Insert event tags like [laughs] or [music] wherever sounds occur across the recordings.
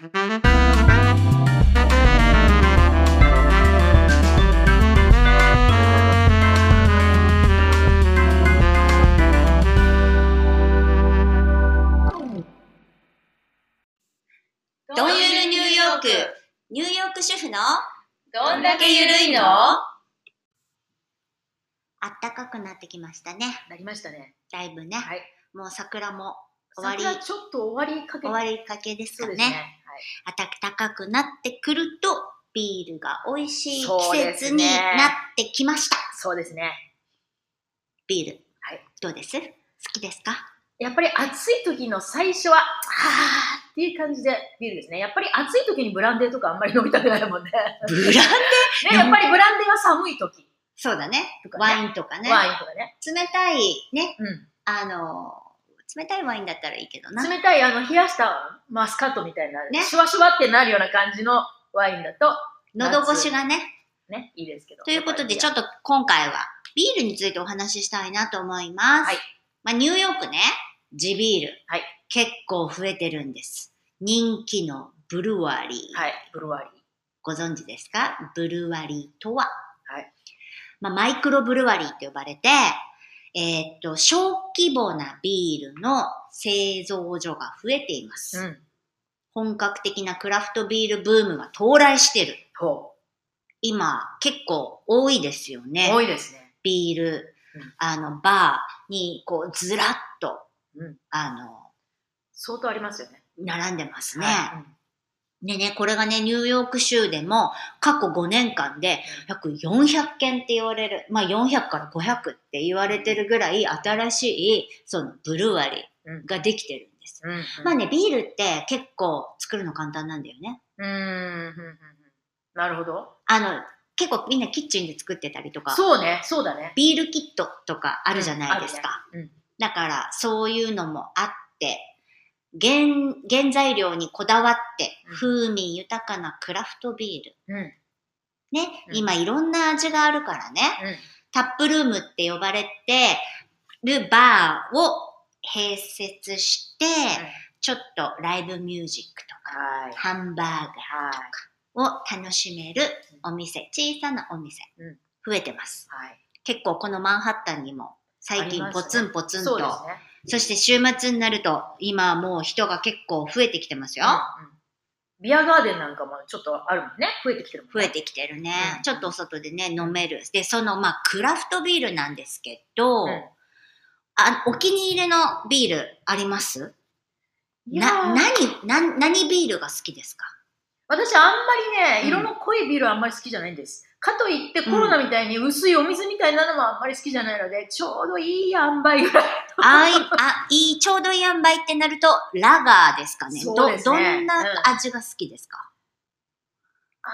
どんゆるニューヨーク、ニューヨーク主婦の？どんだけゆるいの？あったかくなってきましたね。なりましたね。だいぶね。はい。もう桜も終わり、桜ちょっと終わりかけ終わりかけですかね。ね。暖かくなってくると、ビールが美味しい季節になってきました。そうですね。ビール。はい。どうです？好きですか？やっぱり暑い時の最初は、はーっていう感じでビールですね。やっぱり暑い時にブランデーとかあんまり飲みたくないもんね。ブランデー？[laughs] ね、やっぱりブランデーは寒い時そうだねねワインとかね。ワインとかね。冷たいね、うん。あの、冷たいワインだったらいいけどな。冷たい、あの、冷やしたマスカットみたいな、ねシュワシュワってなるような感じのワインだと、喉越しがね。ね、いいですけど。ということで、ちょっっと今回はビールについてお話ししたいなと思います。はいまあ、ニューヨークね、地ビール、はい結構増えてるんです。人気のブルワリー。はい、ブルワリー。ご存知ですか？ブルワリーとは、はいまあ、マイクロブルワリーと呼ばれて、えーっと、小規模なビールの製造所が増えています。うん。本格的なクラフトビールブームが到来してる。ほ今、結構多いですよう。ね。多いですね。ビール、うんあの、バーに、こう、ずらっと、うんあの、相当ありますよね。並んでますね。はいでね、これがね、ニューヨーク州でも過去5年間で約400件って言われる、まあ400から500って言われてるぐらい新しい、そのブルワリうんーができてるんです。うん。うんまあね、ビールって結構作るの簡単なんだよね。うーん、うんうんうんなるほど。あの、結構みんなキッチンで作ってたりとか、そうね、そうだね。ビールキットとかあるじゃないですか。うんあるねだから、そういうのもあって、原、原材料にこだわって、うん風味豊かなクラフトビール。うん。うん。ね、うん今いろんな味があるからね、うん。タップルームって呼ばれてるバーを併設して、ちょっとライブミュージックとか、はい。ハンバーガーはを楽しめるお店、小さなお店うん、増えてます。い。はい。結構このマンハッタンにも最近ポツンポツンと、ね。そして週末になると今もう人が結構増えてきてますよ。うんうんビアガーデンなんかもちょっとあるもんね。増えてきてるもんね。増えてきてるね、うんちょっとお外でね、飲める。で、その、まあ、クラフトビールなんですけど、うんあ、お気に入りのビールあります？な、何、な、何ビールが好きですか？私あんまりね、うん色の濃いビールはあんまり好きじゃないんです。かといってコロナみたいに薄いお水みたいなのもあんまり好きじゃないので、ちょうどいい塩梅ぐらい。あい、あ、いい、ちょうどいい塩梅ってなると、ラガーですかね。そうですねど、どんなうん味が好きですか、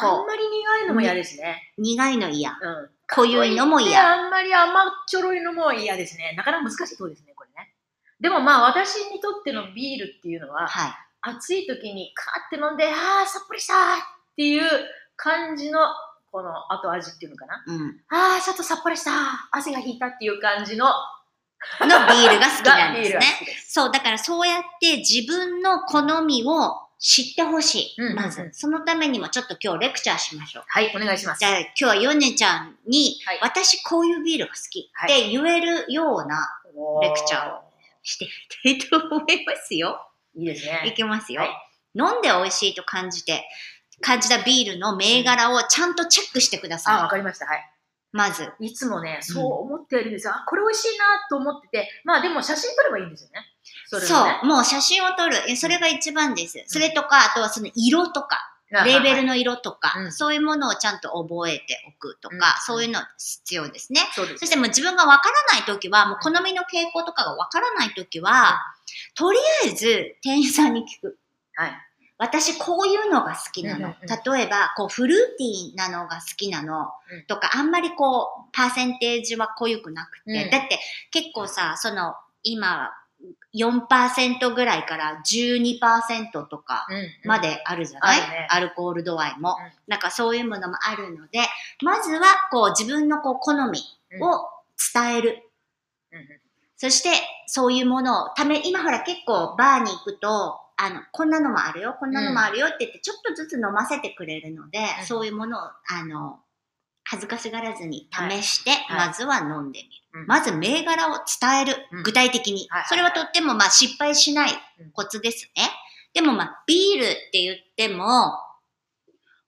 こうあんまり苦いのも嫌ですね。苦いの嫌。うん。濃ゆいのもで嫌。あんまり甘っちょろいのも嫌ですね。なかなか難しいところですね、これね。でもまあ私にとってのビールっていうのは、はい。暑い時にカーって飲んで、ああ、さっぱりしたっていう感じの、この後味っていうのかな？うん。ああ、ちょっとさっぱりした汗が引いたっていう感じののビールが好きなんですね。[laughs] そう、だからそうやって自分の好みを知ってほしい。うんまず、そのためにもちょっと今日レクチャーしましょう。はい、お願いします。じゃあ今日はヨネちゃんに、はい私こういうビールが好きって言えるようなレクチャーをしてみたいと思いますよ。いいですいね。きますよ。はい飲んで美味しいと感じて、感じたビールの銘柄をちゃんとチェックしてくだあ、さい。わかりました。はい。まず。いつもね、そう思ってるんですよ。あ、これ美味しいなと思ってて、まあでも写真撮ればいいんですよね。それそう、もう写真を撮る。えそれが一番です。それとか、あとはその色とか、あレーベル。はいの色とか、うんそういうものをちゃんと覚えておくとか、うんそういうの必要ですね。そす。そしてもう自分がわからないときは、もう好みの傾向とかがわからないときは、とりあえず店員さんに聞く。はい。私こういうのが好きなの。例えば、こうフルーティーなのが好きなのうんとか、あんまりこう、パーセンテージは濃ゆくなくて、うんだって結構さ、その、今、4%ぐらいから12%とかうんうん。まであるじゃない、あるね。アルコール度合いも。うん。なんかそういうものもあるので、まずはこう自分のこう好みを伝える。うんうん。そして、そういうものを、ため、今ほら結構バーに行くと、あの、こんなのもあるよ、こんなのもあるよって言って、ちょっとずつ飲ませてくれるので、うん。そういうものを、あの、恥ずかしがらずに試して、はいまずは飲んでみる。うんまず銘柄を伝えるうん。具体的に。はいはいそれはとっても、まあ、失敗しないうんコツですね。でも、まあ、ビールって言っても、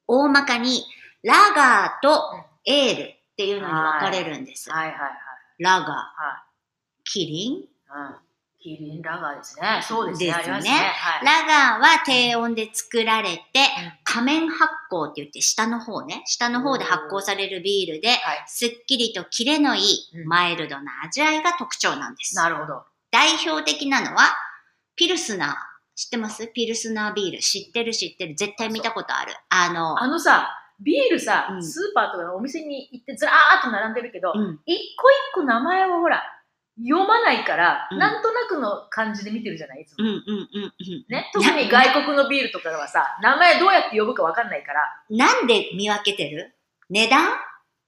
大まかに、ラガーとエールっていうのに分かれるんです。はいはいはい。ラガー、はキリン？キリンラガーですね。そうですね。ですねすね。はい。ラガーは低温で作られて、うん仮面発酵って言って下の方ね、下の方で発酵されるビールで、はい。すっきりとキレのいいうんマイルドな味わいが特徴なんです。なるほど。代表的なのは、ピルスナー。知ってます？ピルスナービール。知ってる知ってる。絶対見たことある。あの、あのさ、ビールさ、うんスーパーとかのお店に行ってずらーっと並んでるけど、うん。一個一個名前をほら、読まないから、うん。なんとなくの感じで見てるじゃない？いつも。うんうんうんうん。ね、特に外国のビールとかはさ、名前どうやって呼ぶかわかんないから、なんで見分けてる？値段？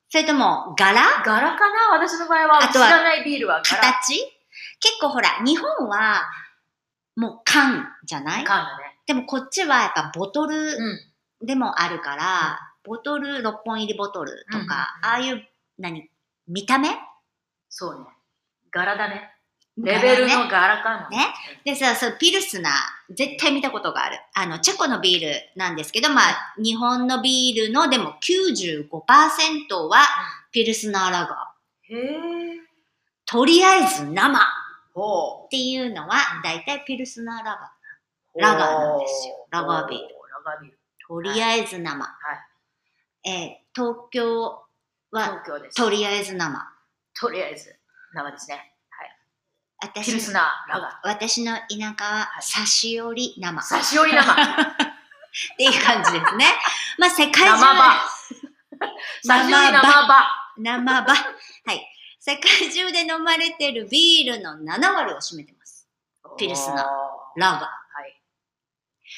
それとも柄？柄かな？私の場合は知らないビールは柄。形？結構ほら、日本はもう缶じゃない？缶だね。でもこっちはやっぱボトルうん。でもあるから、ボトル、6本入りボトルとか、うんうんうん。ああいう、何？見た目？そうね。柄だね。レベルの柄かもね。でさ、そう、ピルスナー、絶対見たことがある。あの、チェコのビールなんですけど、まあ、日本のビールのでも95%はピルスナーラガー。へえ。とりあえず生っほていうのは、だいたいピルスナーラガー。う。ラガーなんですよラガービールル。ラガービール。とりあえず生。えー東京は東京です。とりあえず生。とりあえず、生ですね。私ピルスナー、ラガ私の田舎は差し折り生。ー。差し折り生。[laughs] っていう感じですね。まあ世界中生場。[laughs] 生場。生場。はい。世界中で飲まれてるビールの7割を占めてます。ピルスナーーラガー。はい。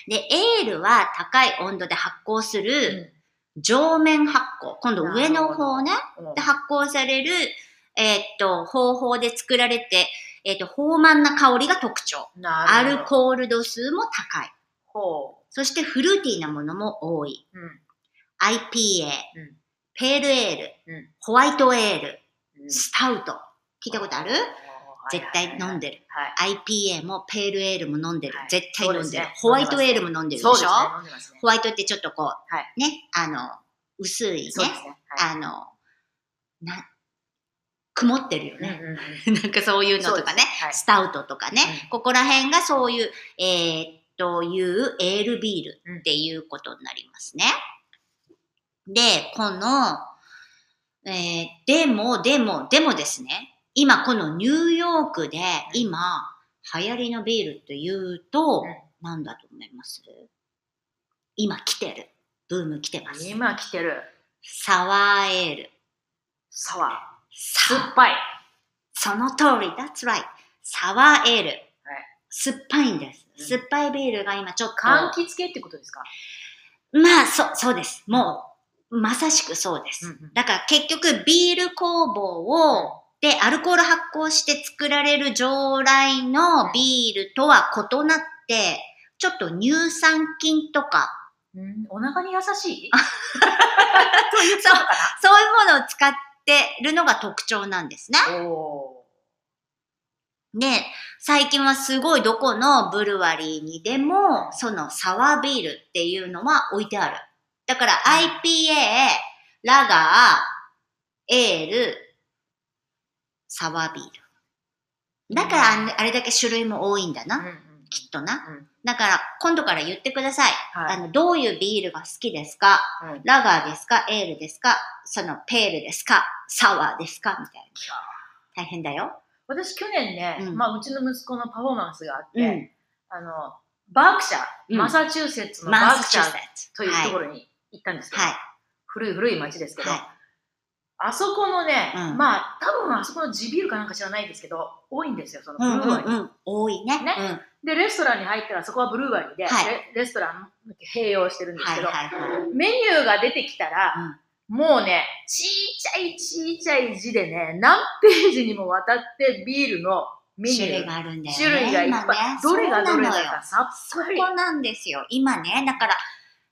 で、エールは高い温度で発酵する上面発酵。今度上の方ね。うんで発酵される、えーっと、方法で作られて、えーっと、豊満な香りが特徴。ア。ルコール度数も高い。ほそしてフルーティーなものも多い。う。うん。IPA、うんペールエール、うんホワイトエール、うんスタウト。聞いたことある？絶対飲んでる。はい。IPA もペールエールも飲んでる。はい絶対飲んでる。ねホワイトエールも飲んでるでしょね。ね。ホワイトってちょっとこう、はいね、あの、薄いね、あの、な、曇ってるよね。なんかそういうのとかね、はいスタウトとかね、うんここら辺がそういう、えーっというエールビールっていうことになりますね。で、この、えーでも、でも、でもですね、今このニューヨークで今流行りのビールというと、うんなんだと思います？今来てる。ブーム来てます。今来てる。サワーエール。サワー。さ酸っぱい。その通り、that's right. サワーエール。酸っぱいんです。うん酸っぱいビールが今ちょっと。柑橘系ってことですか？まあ、そう、そうです。もう、まさしくそうです。うんうんだから結局、ビール工房を、で、アルコール発酵して作られる常来のビールとは異なって、ちょっと乳酸菌とか、うんお腹に優しい？そういうそういうものを使ってるのが特徴なんですね。おで、最近はすごいどこのブルワリーにでも、そのサワービールっていうのは置いてある。だから IPA、ラガー、エール、サワービール。だからあれだけ種類も多いんだな、うんきっとな。うんだから今度から言ってください。はいあの、どういうビールが好きですか？うんラガーですか？エールですか？そのペールですか？サワーですか？みたいな。大変だよ。私去年ね、うんまあうちの息子のパフォーマンスがあって、うん。あの、バークシャー、うんマサチューセッツのバークシャー。というところ。ろに行ったんですけど、はい。古い古い町ですけど、はい。あそこのね、うんまあ多分あそこの地ビールかなんか知らないですけど、多いんですよ、そのうんブルーワリー。うんうん。多いね。ねうん。で、レストランに入ったらそこはブルーワリーで、はいレレストラン併用してるんですはいけど、はいはい。メニューが出てきたら、もうね、ちいちゃいちいちゃい字でね、何ページにもわたってビールのメニュー。種類があるんだよね。種類がいっぱい。今ねどれがどれだかさっそぱり。こなんですよ。今ね、だから、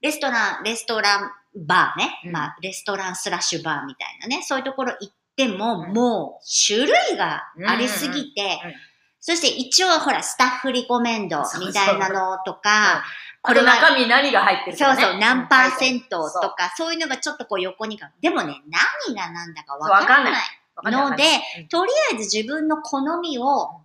レストラン、レストランバーね、うん。まあ、レストランスラッシュバーみたいなね、そういうところ行っても、うん。もう、種類がありすぎて、そして一応、ほら、スタッフリコメンドみたいなのとか、これ中身何が入ってるかね。そうそう、何パーセントとか、そういうのがちょっとこう横にが、でもね、何が何だかわわかんない。いわかんない。のでとりあえず自分の好みを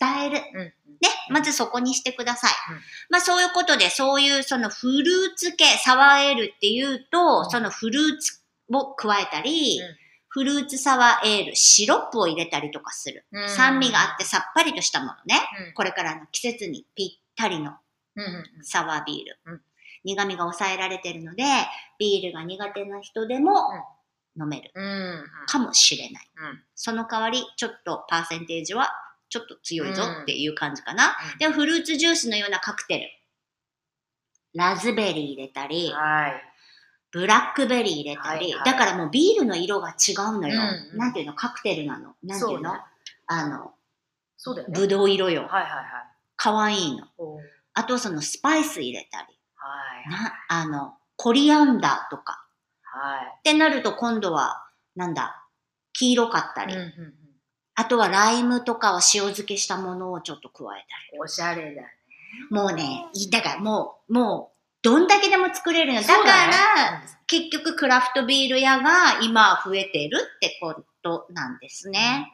伝える。ね、まずそこにしてください。うん。まあそういうことで、そういうそのフルーツ系、サワーエールっていうと、うん。そのフルーツを加えたり、うん。フルーツサワーエール、シロップを入れたりとかする。うん。酸味があってさっぱりとしたものね。うん。これからの季節にぴったりのサワービール。うん。苦味が抑えられてるので、ビールが苦手な人でも飲める。かもしれない。うん。その代わり、ちょっとパーセンテージはちょっと強いぞっていう感じかな。うんで、フルーツジュースのようなカクテル。ラズベリー入れたり、はい。ブラックベリー入れたり、はいはいだからもうビールの色が違うのよ。うんうんなんていうの？カクテルなの。なんていうの？ねあの、そうだよね。ぶどう色よ。はいはいはい。かわいいの。あとそのスパイス入れたり、はい。な、あの、コリアンダーとか。はい。ってなると今度は、なんだ、黄色かったり、うんうんうんあとはライムとかを塩漬けしたものをちょっと加えたり。おしゃれだね。もうね、いだからもう、もう、どんだけでも作れるの。だから、だね結局クラフトビール屋が今増えてるってことなんですね。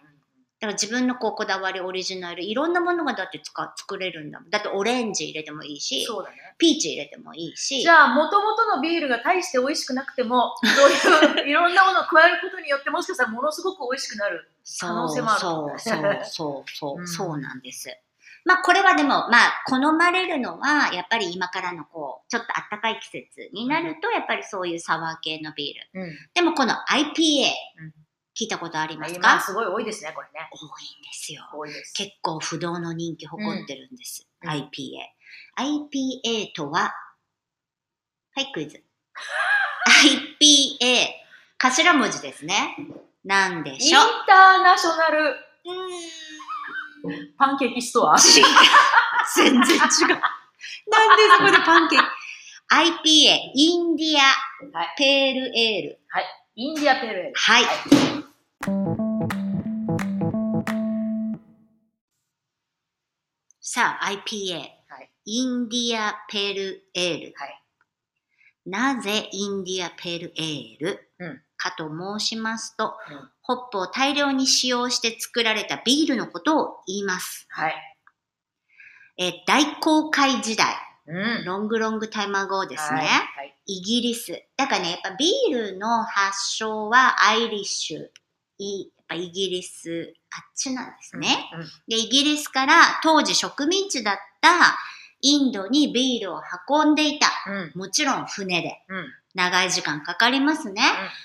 だから自分のこうこだわりオリジナル、いろんなものがだって使作れるんだもん。だってオレンジ入れてもいいし、そうだね。ピーチ入れてもいいし。じゃあ、もともとのビールが大して美味しくなくても、そういう [laughs] いろんなものを加えることによって、もしかしたらものすごく美味しくなる。可能性もあるそうそうそうそう、うんそうなんです。まあこれはでも、まあ好まれるのは、やっぱり今からのこう、ちょっと暖かい季節になると、やっぱりそういうサワー系のビール。うん。でもこの IPA、うん聞いたことあります今かすごい多いですね、これね。多いんですよ。多いです。結構不動の人気誇ってるんです。うん IPA。IPA とは、はい、クイズ。IPA、頭文字ですね。なんでインしょう？ターナショナルパンケーキストア？違う。全然違う。なんでそこでパンケーキ ?IPA、インディアはい。ペールエール。インディアペールエール。はい。さあ、IPA、はいインディアペールエール。はいなぜインディアペールエール、うんかと申しますと、うんホップを大量に使用して作られたビールのことを言います。はい。えー大航海時代、うん。ロングロングタイムアゴーですね。はいはい。イギリス。だからね、やっぱビールの発祥はアイリッシュ。いやっぱイギリス、あっちなんですね。うん。で、イギリスから当時植民地だったインドにビールを運んでいた。うん。もちろん船で。うん。長い時間かかりますね。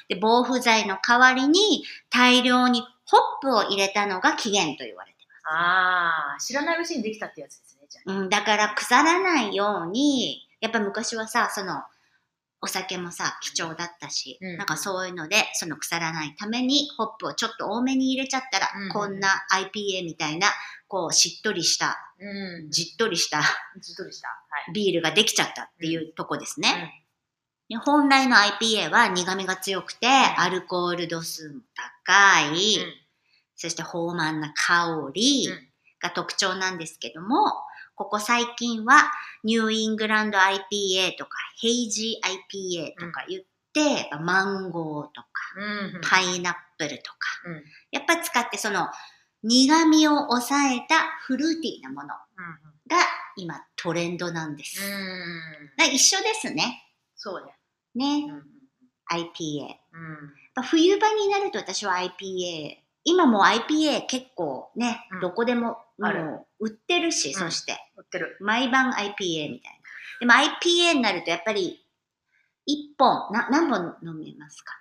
で、防腐剤の代わりに大量にホップを入れたのが起源と言われてああ、知らないうちにできたってやつですゃあ。うん、だから腐らないように、やっぱ昔はさ、その、お酒もさ、貴重だったし、うんなんかそういうので、その腐らないために、ホップをちょっと多めに入れちゃったら、うんこんな IPA みたいな、こう、しっとりした、うん。じじっとりしたっとりした。はい。ビールができちゃったっていうとこですね。で本来の IPA は苦味が強くて、アルコール度数も高い、うん。そして豊満な香りうんが特徴なんですけども、ここ最近はニューイングランド IPA とかヘイジー IPA とか言って、マンゴーとかうん。うん。パイナップルとか、うん。やっぱ使ってその苦味を抑えたフルーティーなものが今トレンドなんです。だ一緒ですね。そうね。ね、うん。IPA。冬場になると私は IPA、今もう IPA 結構ね、うんどこでもある売ってるし、うんそして売ってる。毎晩 IPA みたいな。でも IPA になるとやっぱり一本、な何本飲めますか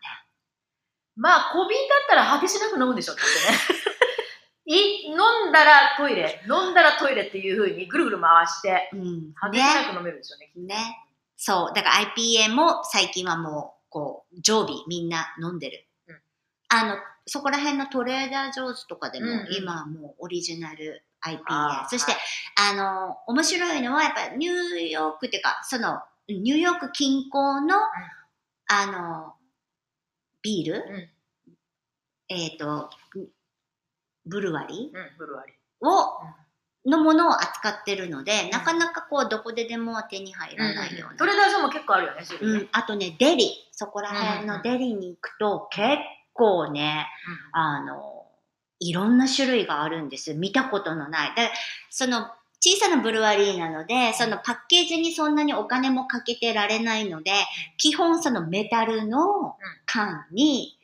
まあ、小瓶だったら果てしなく飲むでしょ、きっとね。[laughs] い飲んだらトイレ、飲んだらトイレっていう風にぐるぐる回して、ね。うん。果てしなね。く飲めるでしょうね。きっとね。そう。だから IPA も最近はもう、こう、常備みんな飲んでる。うんあの、そこら辺のトレーダー・ジョーズとかでも、うんうん今はもうオリジナル IPA。そして、あの、面白いのは、やっぱニューヨークっていうか、その、ニューヨーク近郊の、あの、ビール、うん。えっ、と、ブルワリうん、ブルワリー。ーを、のものを扱ってるので、なかなかこう、どこででも手に入らないような。トレーダーズも結構あるよね、ね。うん、あとね、デリ、そこら辺のデリに行くと、結構ね、あの、いろんな種類があるんです。見たことのない。で、その、小さなブルワリーなので、そのパッケージにそんなにお金もかけてられないので、基本そのメタルの缶に、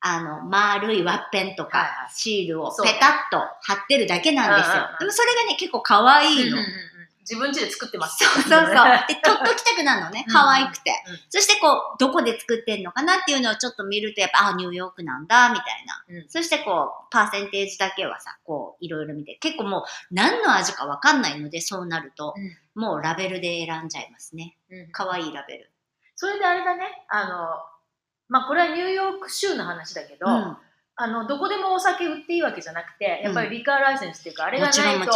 あの、丸いワッペンとはいかはシールをペタッと貼ってるだけなんです。よでもそれがね、結構可愛いの。うんうんうん自分家で作ってます。そうそうそう。で、取っときたくなるのね。可愛くてうんうん。そしてこう、どこで作ってんのかなっていうのをちょっと見ると、やっぱ、あ、ニューヨークなんだ、みたいな。うんそしてこう、パーセンテージだけはさ、こう、いろいろ見て。結構もう、何の味かわかんないので、そうなると、もうラベルで選んじゃいますね。うん可愛いラベル。それであれだね、あの、まあこれはニューヨーク州の話だけど、うん。あの、どこでもお酒売っていいわけじゃなくて、やっぱりリカーライセンスっていうか、あれがないと。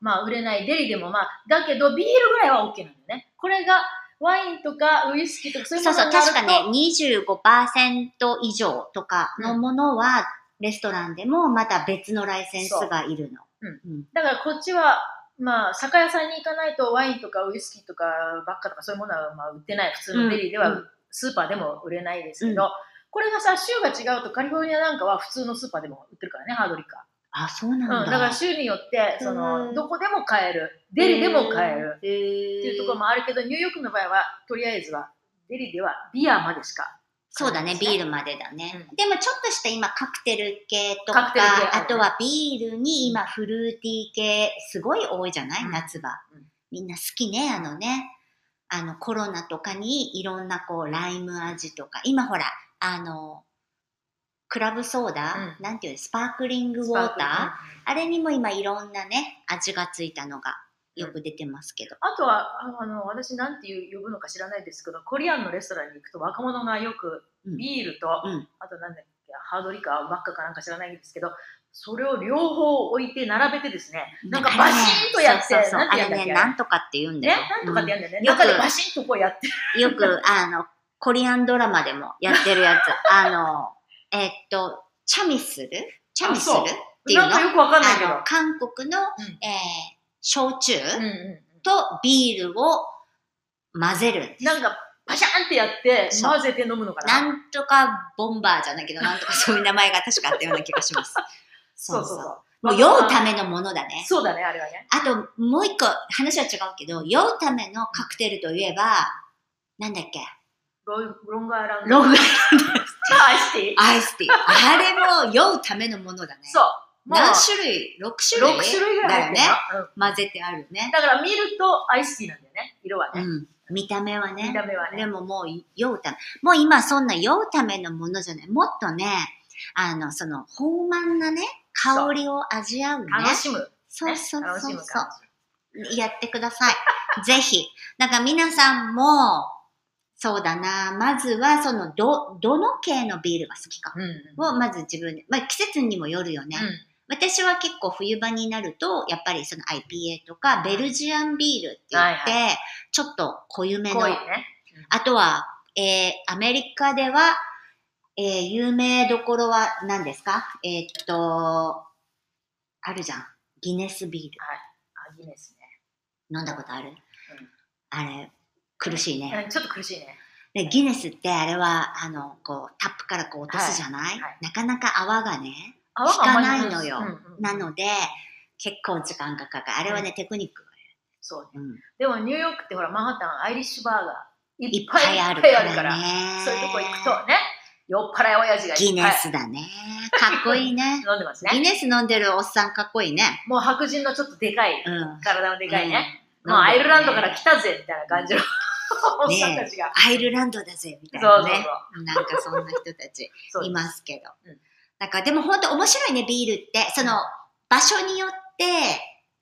まあ売れない、デリでもまあ、だけどビールぐらいは OK なんだよね。これがワインとかウイスキーとかそういうそうそう、ものになると確かね、25%以上とかのものは、レストランでもまた別のライセンスがいるの。うんうんだからこっちは、まあ、酒屋さんに行かないとワインとかウイスキーとかばっかとかそういうものはまあ売ってない。普通のデリーでは、うんスーパーでも売れないですけど、うんこれがさ、州が違うとカリフォルニアなんかは普通のスーパーでも売ってるからね、ハードリカあ、そうなんー。だ。うん、だから州によって、そうんの、どこでも買える。デリでも買える。っていうところもあるけど、ニューヨークの場合は、とりあえずは、デリではビアまでしか。そうだね、ビール。ルまでだね。うんでもちょっとした今カクテル系とか、あとはビールに今フルーティー系すごい多いじゃない、うん夏場うん。みんな好きね、あのね。あのコロナとかにいろんなこうライム味とか、今ほら、あの、クラブソーダ、うん。なんていうのスパークリングウォーター？あれにも今いろんなね、味がついたのがよく出てますけど。あとは、ああの、私なんていう呼ぶのか知らないですけど、コリアンのレストランに行くと若者がよくうん。ビールと、うん。あとなんだっけ、ハードリカーばっかかなんか知らないんですけど、それを両方置いて並べてですね、なんかバシンとやって、そうそうそう。なんてやんだっけ？あれね、なんとかって言うんだよ。ね、なんとかってやんだよね。中でバシンとこうやって。よく、あの、コリアンドラマでもやってるやつ。[laughs] あの、えっと、チャミスル？チャミスル？っていうの？なんかよくわかんないけど。韓国の、うんえー焼酎うんうんとビールを混ぜるんです。なんか、パシャンってやって、混ぜて飲むのかな？なんとかボンバーじゃないけど、なんとかそういう名前が確かあったような気がします。[laughs] そうそうそう。もう酔うためのものだね。そうだね、あれはね。あと、もう一個、話は違うけど、酔うためのカクテルといえば、なんだっけ？ロングアイランド。ロングアイスティー。アイスティー。あれも酔うためのものだね。そう。何種類 ?6 種類6種類ぐらいだよね。混ぜてあるね。だから見るとアイスティーなんだよね、色はね。うん。見た目はね。見た目はね。でももう酔うため。もう今そんな酔うためのものじゃない。もっとね、あの、その、豊満なね、香りを味わうね。楽しむ。そうそう楽そうそう。やってください。ぜひ。だから皆さんも、そうだな、まずはその、ど、どの系のビールが好きか。をまず自分で、まあ季節にもよるよね。私は結構冬場になると、やっぱりその IPA とか、ベルジアンビールって言って、はいちょっと濃ゆめの、濃いね。あとは、えー、アメリカでは、えー、有名どころは何ですか？えーっと、あるじゃん。ギネスビール。あ、ギネス飲んだことある、あれ、苦しいね。ね。うんちょっと苦しいね。で、ギネスってあれは、あの、こう、タップからこう落とすじゃない、はいはいなかなか泡がね、泡が引かないのようんうんうんなので、結構時間がかかる。あれはね、テクニックがそうね。でもニューヨークってほら、マンハッタン、アイリッシュバーガー、いいっぱいあるいあるかから。そういうとこ行くとね、酔っ払い親父がギネスだね。かっこいいね。[laughs] 飲んでますギね。ネス飲んでるおっさんかっこいいね。もう白人のちょっとでかい、うん。体のでかいね。うん。もうアイルランドからね来たぜみたいな感じのおっさんたちが。アイルランドだぜ、みたいなね。なんかそんな人たち。いますけどうん。だからでも本当面白いね、ビールって。その場所によって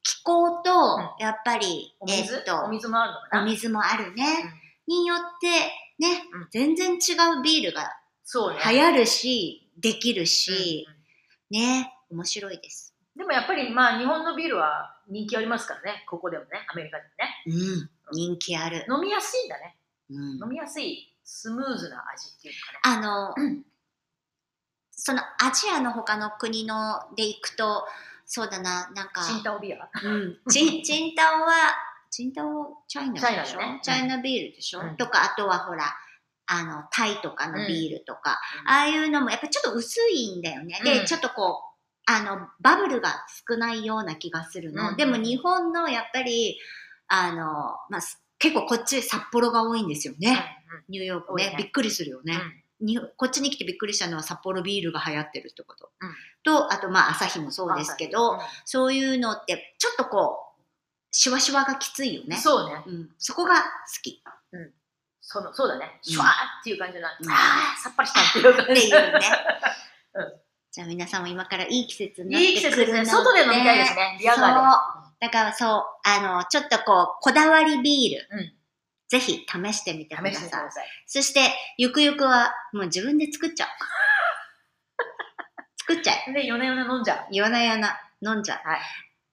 気候と、やっぱり、お水、えっとお、水もあるのかな？お水もあるね。うんによって、ねうん、全然違うビールがそうね。流行るし、できるし、うんね、面白いです。でもやっぱりまあ日本のビールは人気ありますからね、ここでもね、アメリカでもね。うん、人気ある。飲みやすいんだね。うん飲みやすい、スムーズな味っていうかね。あの、うんそのアジアの他の国ので行くと、そうだな、なんか、チンタオビア。うん、[laughs] チンチンタオは、チンタオチャイナでしょ？チャイナだねチャイナビールでしょ、うんとか、あとはほら、あの、タイとかのビールとか、うんああいうのもやっぱちょっと薄いんだよね。で、うんちょっとこう、あの、バブルが少ないような気がするの。うんでも日本のやっぱり、あの、まあ、す結構こっち札幌が多いんですよね。ニューヨークね。ねびっくりするよね。うんにこっちに来てびっくりしたのは札幌ビールが流行ってるってこと。うんと、あとまあ朝日もそうですけど、うんそういうのってちょっとこう、シュワシュワがきついよね。そうね。うん、そこが好き。そのそうだね。んシュワーっていう感じの、うんああ、さっぱりしたっていう感じ。っていうね [laughs] うん。じゃあ皆さんも今からいい季節になっていい季節ですね。くるの外で飲みたいですね。ビアガーだからそう、あの、ちょっとこう、こだわりビール、うんぜひ試してみてください。ださい。そして、ゆくゆくはもう自分で作っちゃう。[laughs] 作っちゃえ。で、夜な夜な飲んじゃう。夜な夜な飲んじゃう。はい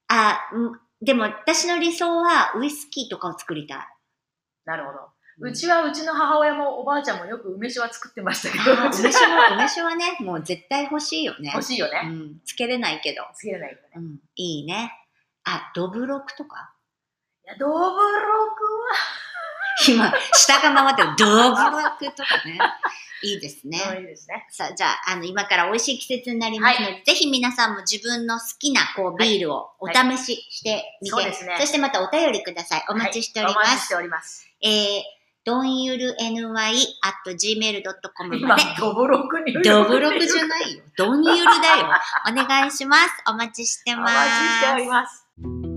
あ、うんでも私の理想はウイスキーとかを作りたい。なるほど。うちはうちの母親もおばあちゃんもよく梅酒は作ってましたけど、梅酒は、[laughs] 梅酒はね、もう絶対欲しいよね。欲しいよね。うん、つけれないけど。つけれないよね。うん、いいね。あ、ドブロクとか？いや、ドブロク今、下が回ってる。ドブロクとかね。いいですね。は、いいですね。さあ、じゃあ、あの、今から美味しい季節になりますので、ぜひ皆さんも自分の好きな、こう、ビールをお試ししてみて、そうですねそしてまたお便りください。お待ちしております。はいお待ちしております。えー、どんゆる ny.gmail.com 今まで。、ドブロクに。ドブロクじゃないよ。どんゆるだよ。お願いします。お待ちしておます。待ちしております。Thank you.